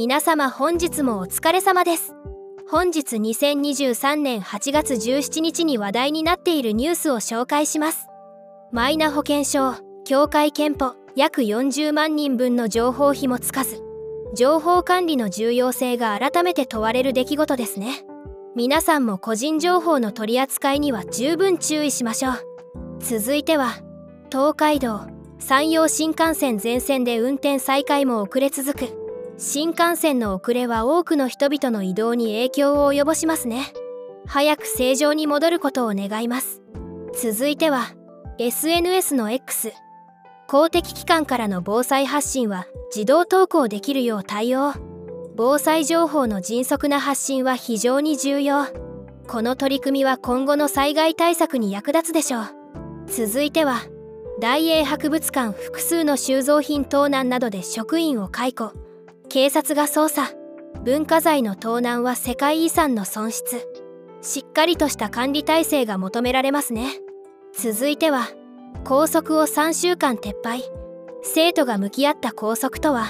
皆様本日もお疲れ様です。本日2023年8月17日に話題になっているニュースを紹介します。マイナ保険証協会憲法約40万人分の情報費もつかず情報管理の重要性が改めて問われる出来事ですね。皆さんも個人情報の取り扱いには十分注意しましょう。続いては東海道山陽新幹線全線で運転再開も遅れ続く。新幹線の遅れは多くの人々の移動に影響を及ぼしますね。早く正常に戻ることを願います。続いては SNS の X 公的機関からの防災発信は自動投稿できるよう対応。防災情報の迅速な発信は非常に重要。この取り組みは今後の災害対策に役立つでしょう。続いては大英博物館複数の収蔵品盗難などで職員を解雇。警察が捜査。文化財の盗難は世界遺産の損失。しっかりとした管理体制が求められますね。続いては校則を3週間撤廃。生徒が向き合った校則とは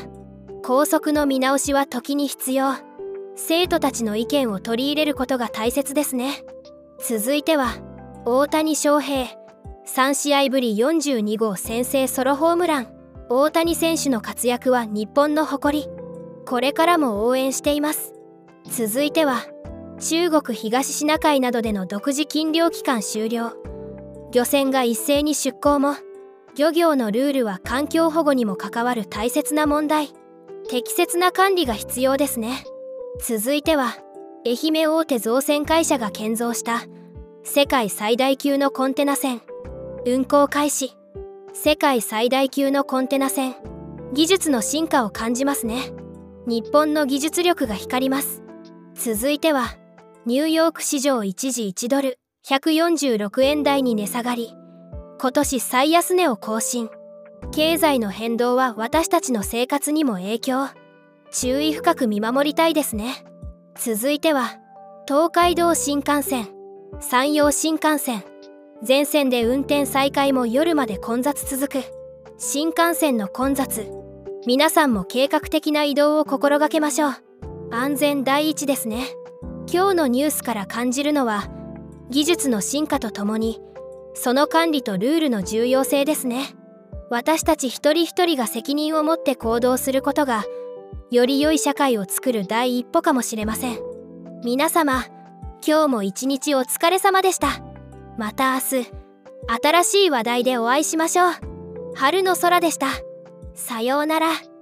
校則の見直しは時に必要。生徒たちの意見を取り入れることが大切ですね。続いては大谷翔平。3試合ぶり42号先制ソロホームラン。大谷選手の活躍は日本の誇り。これからも応援しています。続いては中国東シナ海などでの独自禁漁期間終了。漁船が一斉に出港も漁業のルールは環境保護にも関わる大切な問題。適切な管理が必要ですね。続いては愛媛大手造船会社が建造した世界最大級のコンテナ船。運航開始。世界最大級のコンテナ船。技術の進化を感じますね。日本の技術力が光ります。続いてはニューヨーク市場一時1ドル146円台に値下がり。今年最安値を更新。経済の変動は私たちの生活にも影響。注意深く見守りたいですね。続いては東海道新幹線山陽新幹線。全線で運転再開も夜まで混雑続く。新幹線の混雑皆さんも計画的な移動を心がけましょう。安全第一ですね。今日のニュースから感じるのは技術の進化とともにその管理とルールの重要性ですね。私たち一人一人が責任を持って行動することがより良い社会を作る第一歩かもしれません。皆様今日も一日お疲れ様でした。また明日新しい話題でお会いしましょう。春の空でした。さようなら。